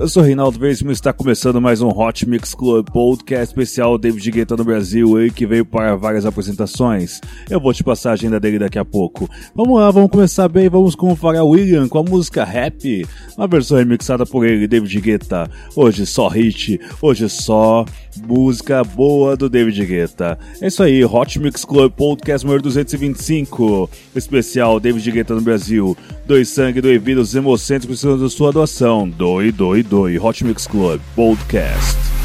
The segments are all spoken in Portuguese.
Eu sou Reinaldo Veríssimo e está começando mais um Hot Mix Club Podcast especial David Guetta no Brasil aí que veio para várias apresentações. Eu vou te passar a agenda dele daqui a pouco. Vamos lá, vamos começar bem, vamos com o Pharrell William com a música Happy, uma versão remixada por ele, David Guetta. Hoje só hit, hoje só música boa do David Guetta. É isso aí, Hot Mix Club Podcast número 225, especial David Guetta no Brasil. Doe sangue, doe vida, os hemocentros precisam da sua doação. Doe, doe, doe. Hot Mix Club Podcast.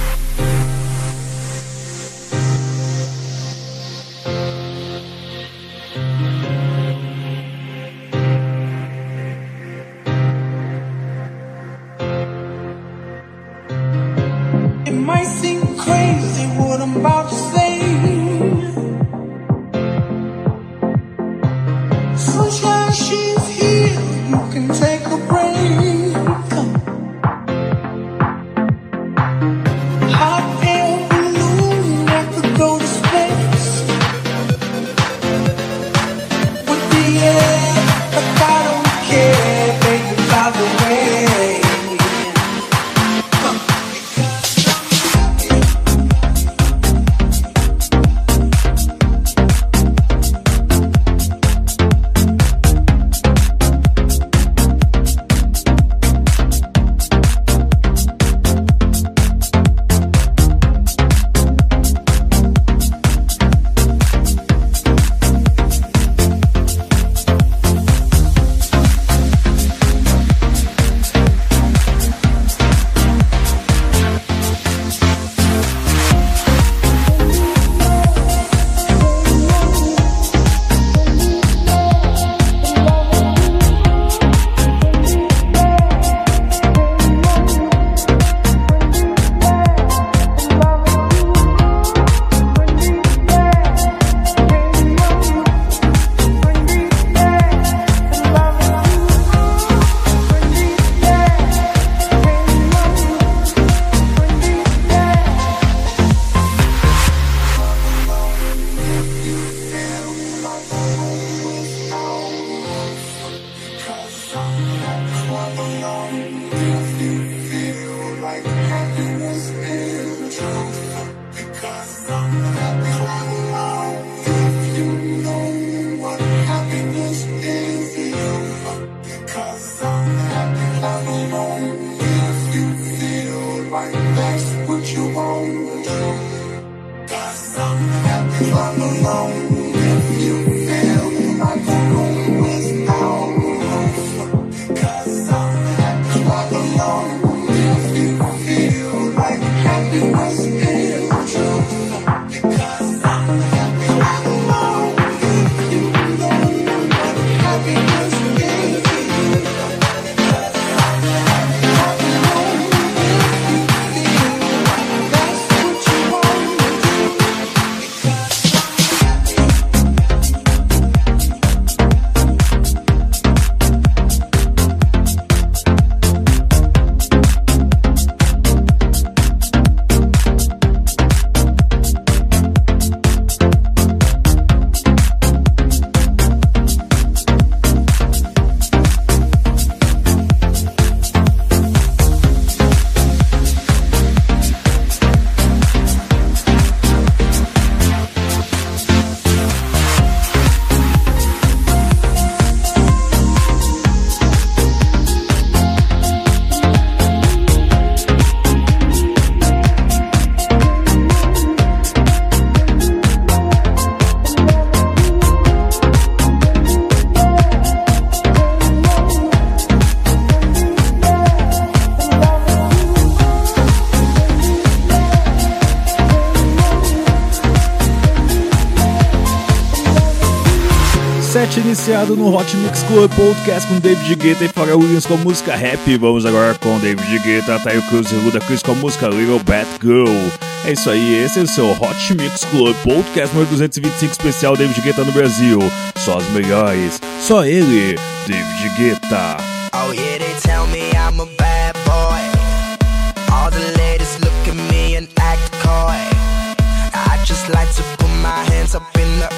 iniciado no Hot Mix Club Podcast com David Guetta e Pharrell Williams com música rap. Vamos agora com David Guetta, Tayo Cruz e Luda Cruz com a música Little Bad Girl. É isso aí, esse é o seu Hot Mix Club Podcast número 225 especial David Guetta no Brasil. Só as melhores, só ele, David Guetta. Oh yeah, they tell me I'm a bad boy. All the ladies look at me and act coy. I just like to put my hands up in the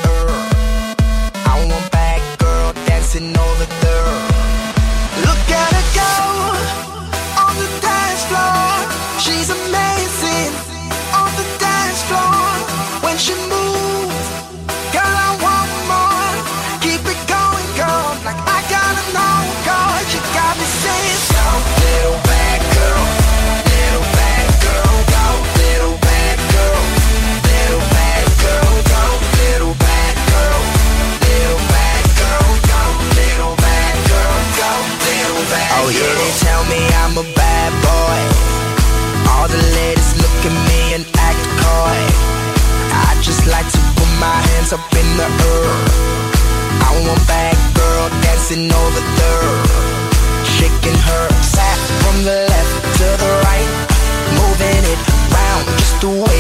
the earth. I want bad girl dancing over dirt, shaking her sack from the left to the right, moving it round just the way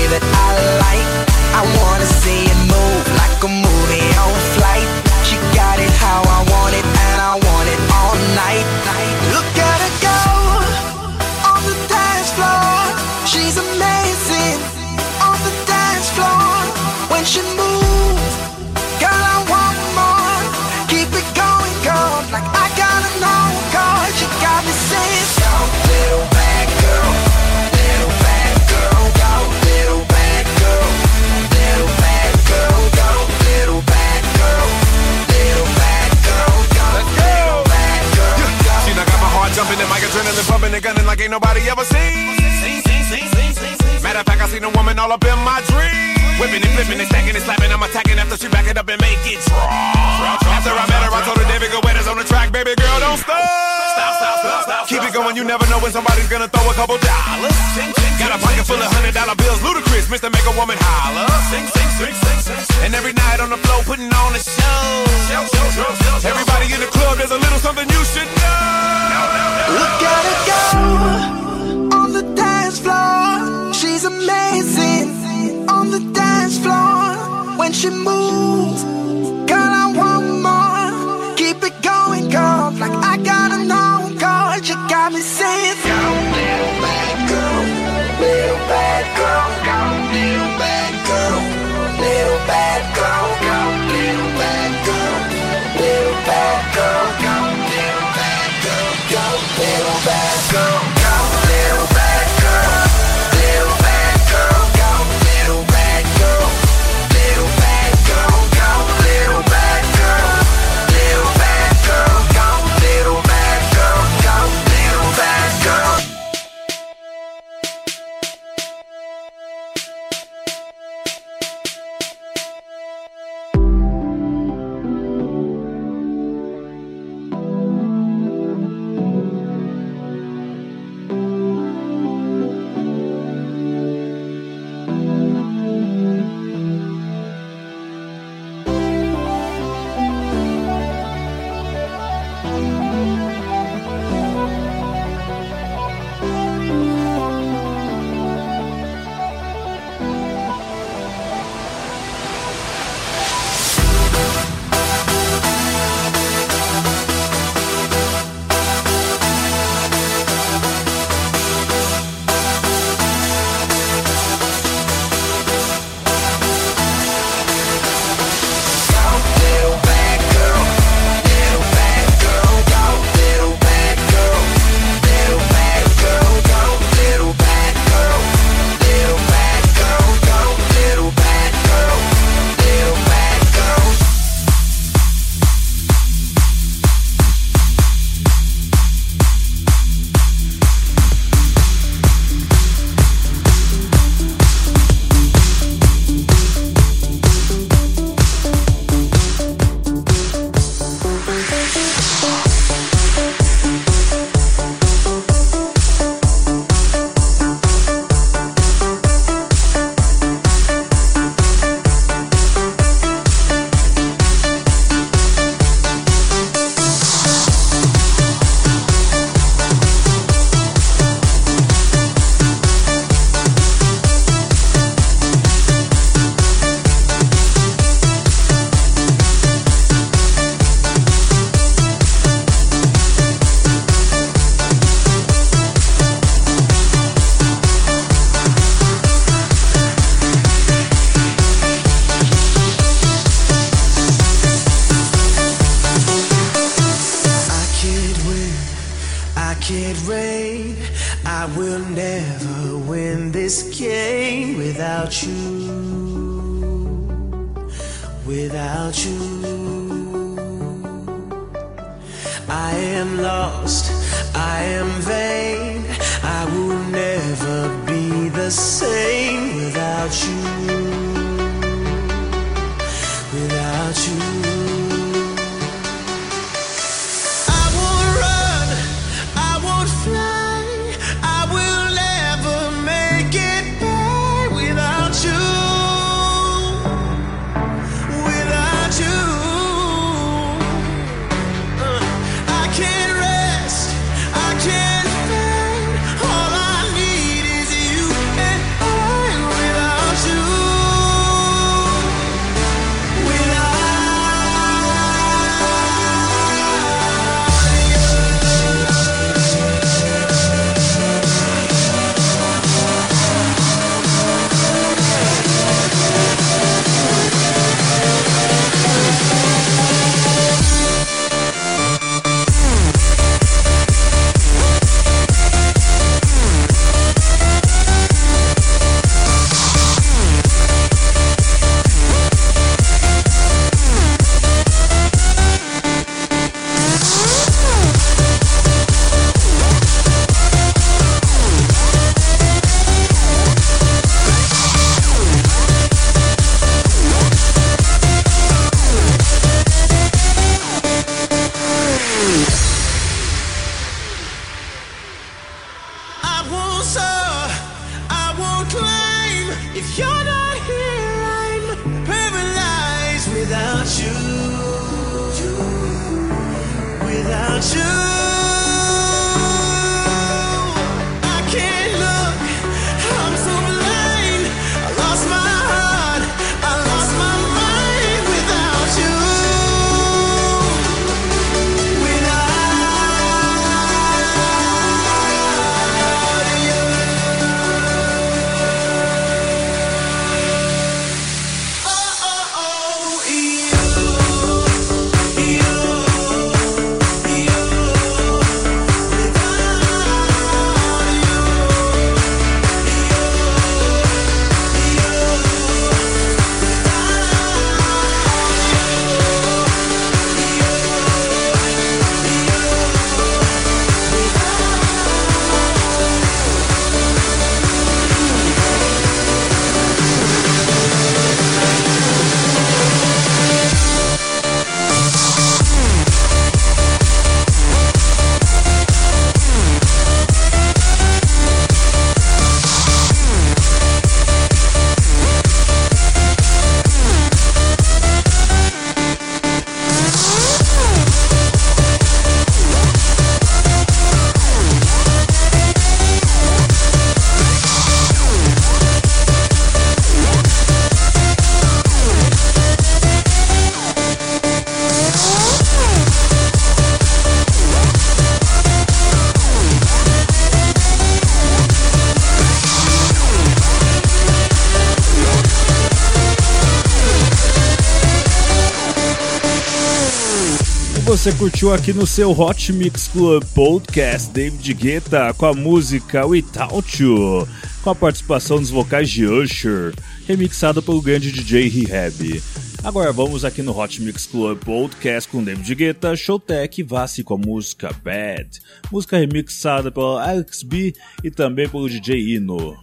você curtiu aqui no seu Hot Mix Club Podcast David Guetta com a música Without You, com a participação dos vocais de Usher, remixada pelo grande DJ Rehab. Agora vamos aqui no Hot Mix Club Podcast com David Guetta, Showtech e Vassi com a música Bad, música remixada pelo Alex B e também pelo DJ Ino.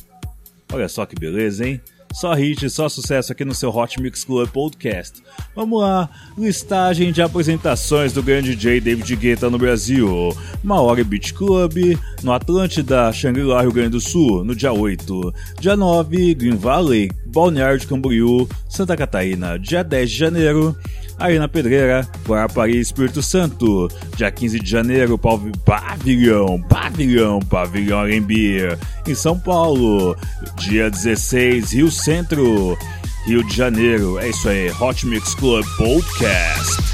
Olha só que beleza, hein? Só hit, só sucesso aqui no seu Hot Mix Club Podcast. Vamos lá, listagem de apresentações do grande DJ David Guetta no Brasil. Maori Beach Club, no Atlântida, Shangri-La, Rio Grande do Sul, no dia 8. Dia 9, Green Valley, Balneário de Camboriú, Santa Catarina. Dia 10 de janeiro, Arena Pedreira, Guarapari, Espírito Santo. Dia 15 de janeiro, Pav- Pavilhão, Pavilhão, Pavilhão Arembi, em São Paulo. Dia 16, Rio Centro, Rio de Janeiro. É isso aí, Hot Mix Club Podcast.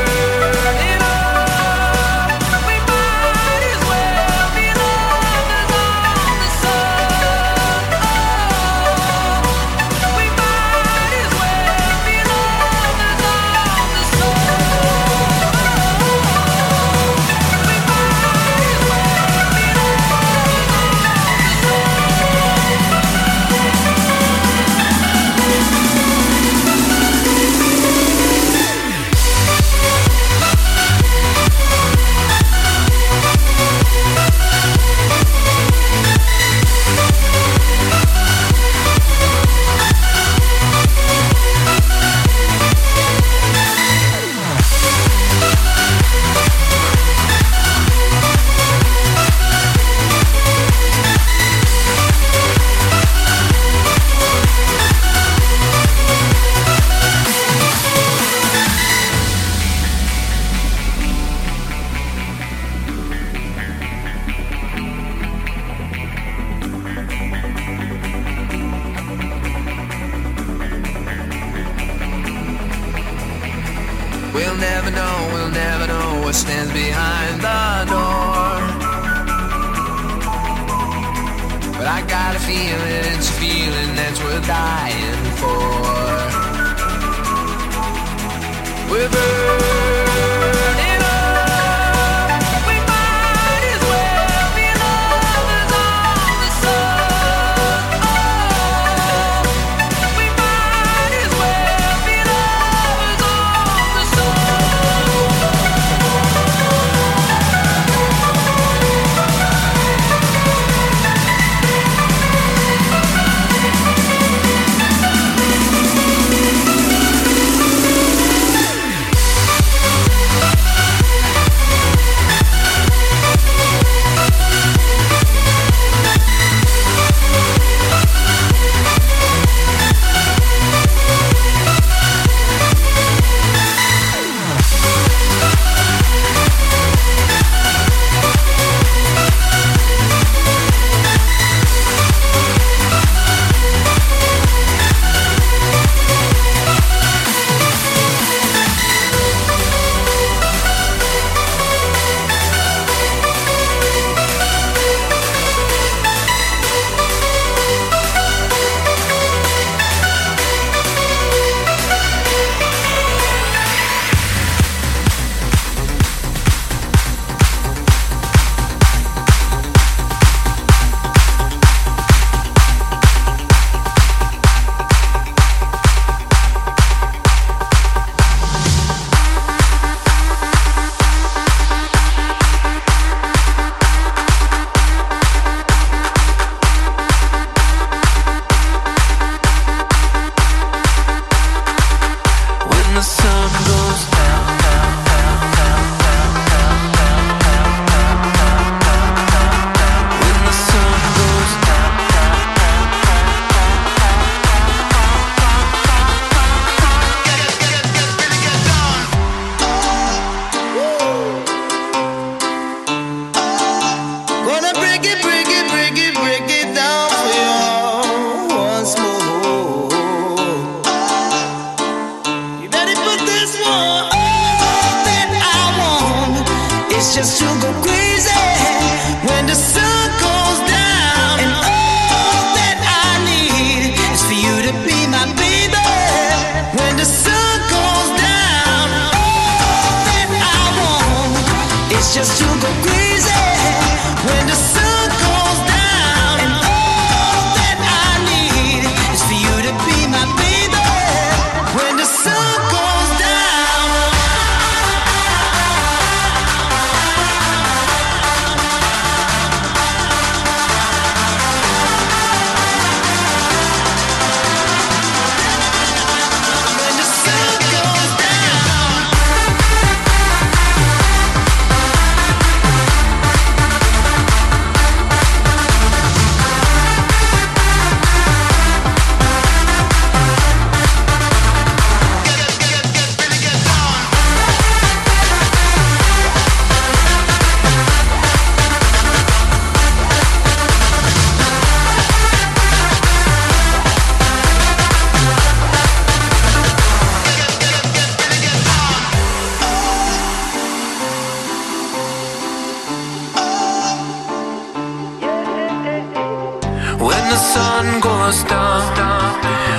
When the sun goes down,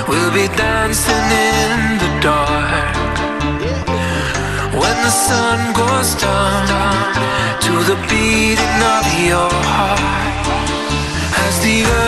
we'll be dancing in the dark. When the sun goes down, to the beating of your heart. As the earth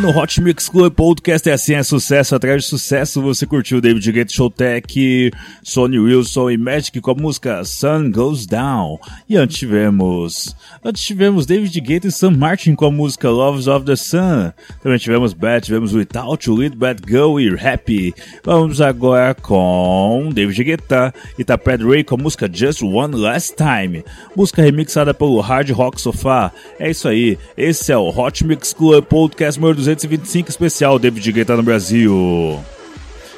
No Hot Mix Club Podcast é assim, é sucesso atrás de sucesso. Você curtiu David Guetta Showtech, Sonny Wilson e Magic com a música Sun Goes Down. E antes tivemos... Antes tivemos David Guetta e Sam Martin com a música Loves of the Sun. Também tivemos Bad, tivemos Without You, Lead Bad Go e Happy. Vamos agora com David Guetta e Taped Ray com a música Just One Last Time. Música remixada pelo Hard Rock Sofá. É isso aí, esse é o Hot Mix Club Podcast número 225 especial David Guetta no Brasil.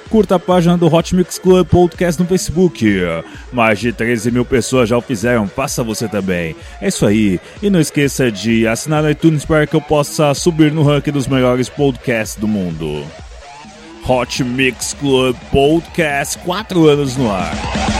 Curta a página do Hot Mix Club Podcast no Facebook. Mais de 13 mil pessoas já o fizeram, faça você também. É isso aí. E não esqueça de assinar no iTunes para que eu possa subir no ranking dos melhores podcasts do mundo. Hot Mix Club Podcast, 4 anos no ar.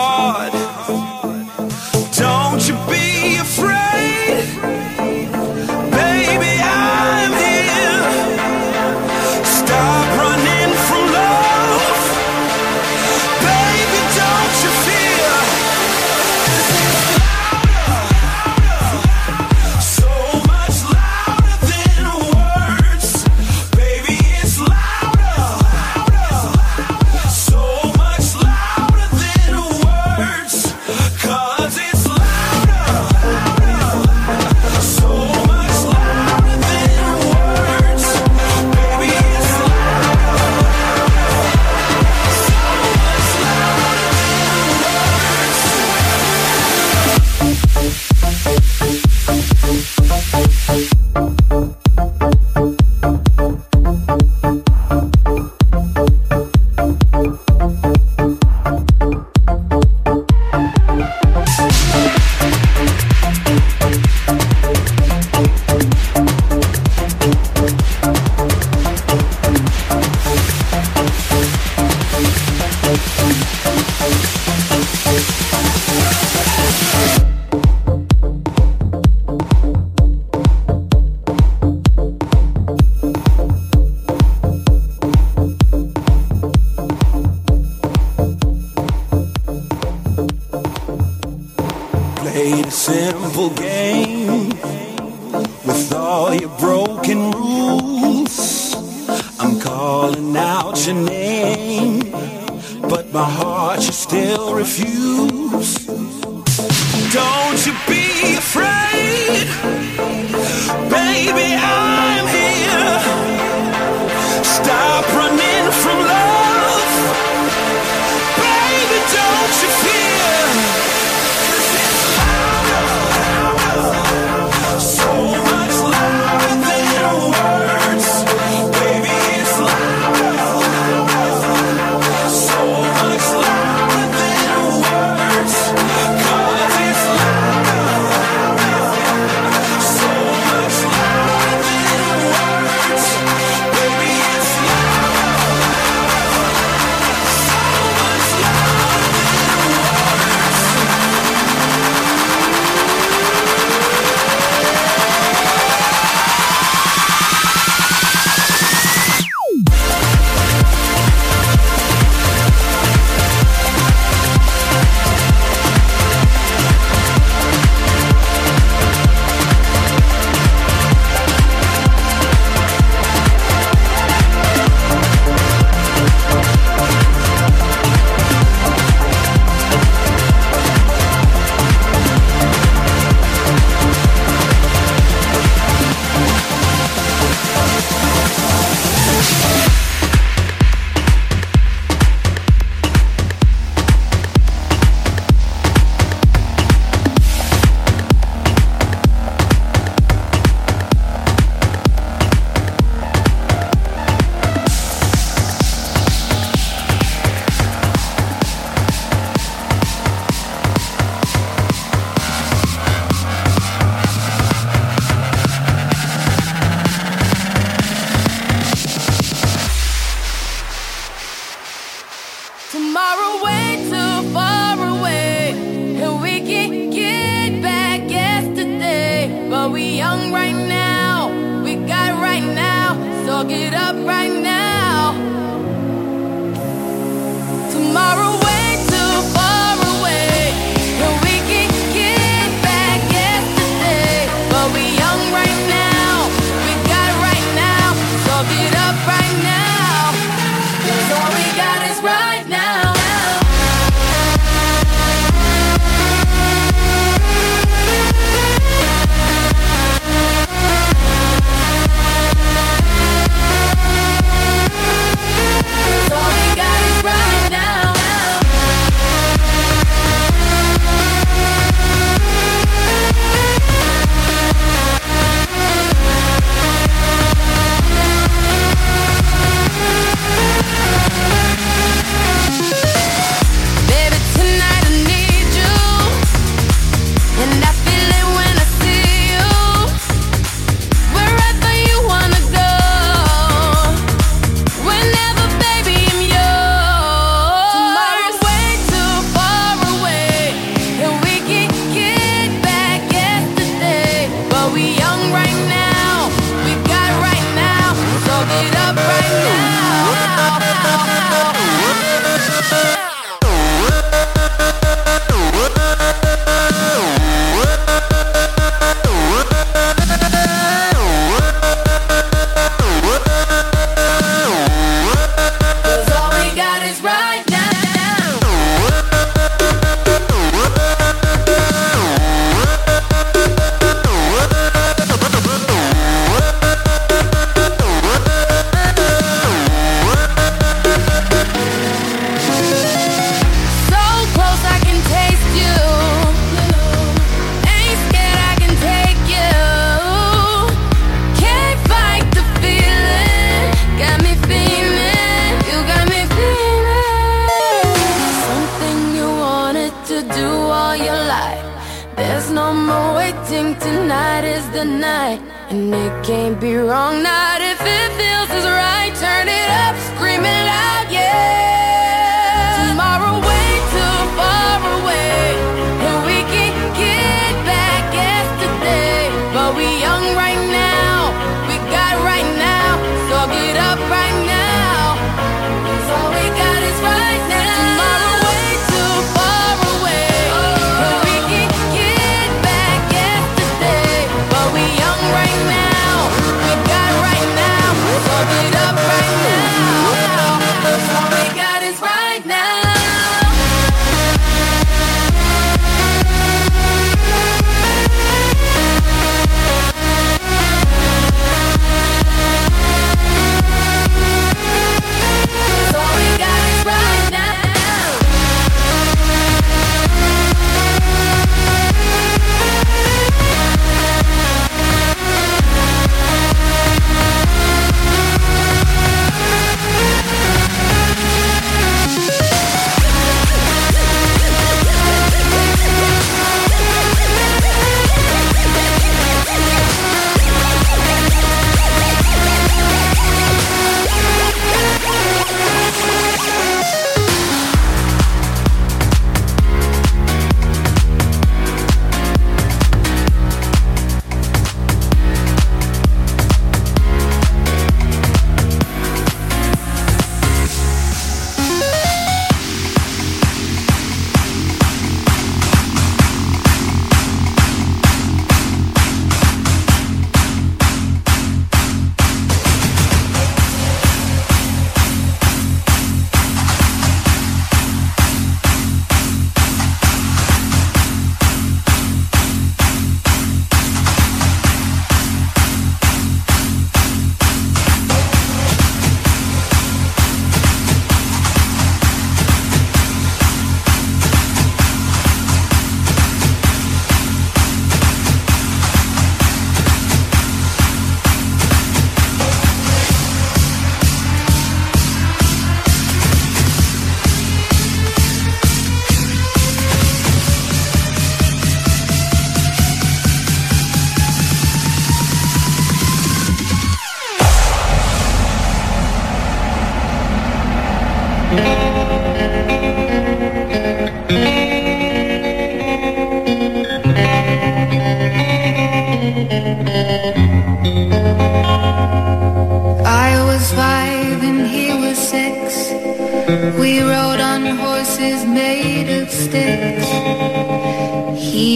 young right now, we got right now, so get up right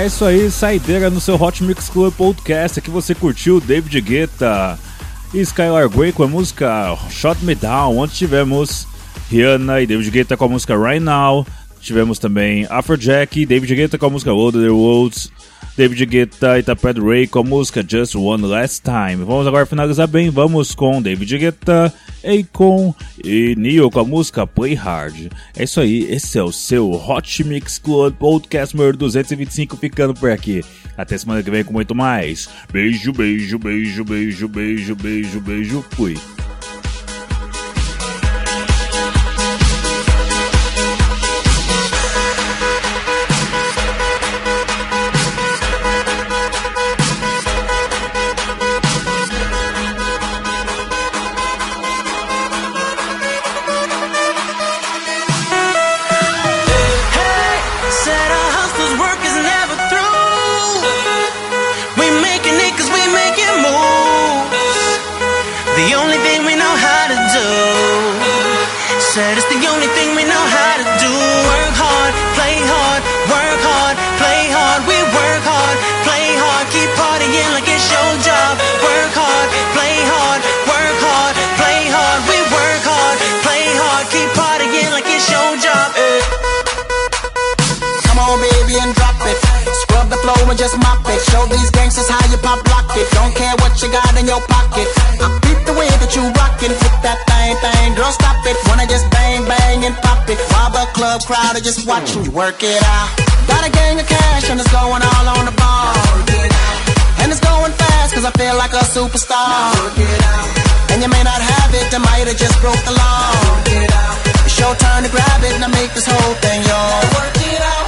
É isso aí, saideira no seu Hot Mix Club Podcast. Aqui você curtiu David Guetta e Skylar Grey com a música Shot Me Down. Antes tivemos Rihanna e David Guetta com a música Right Now. Tivemos também Afrojack David Guetta com a música the Worlds. David Guetta e Taped Ray com a música Just One Last Time. Vamos agora finalizar bem. Vamos com David Guetta, Akon e Neo com a música Play Hard. É isso aí, esse é o seu Hot Mix Club Podcast número 225 ficando por aqui. Até semana que vem com muito mais. Beijo, beijo, beijo, beijo, beijo, beijo, beijo. Fui. Just mop it. Show these gangsters how you pop lock it. Don't care what you got in your pocket. I beat the way that you rockin' with that thing, thing. Girl, stop it. Wanna just bang, bang, and pop it. While the club crowd are just watching you work it out. Got a gang of cash and it's going all on the ball. And it's going fast cause I feel like a superstar. And you may not have it, I might have just broke the law. It's your turn to grab it and I make this whole thing yours. Work it out.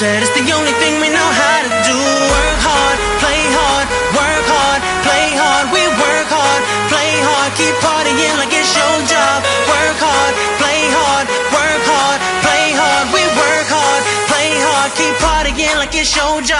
Said it's the only thing we know how to do. Work hard, play hard, work hard, play hard. We work hard, play hard, keep partying like it's your job. Work hard, play hard, work hard, play hard. We work hard, play hard, keep partying like it's your job.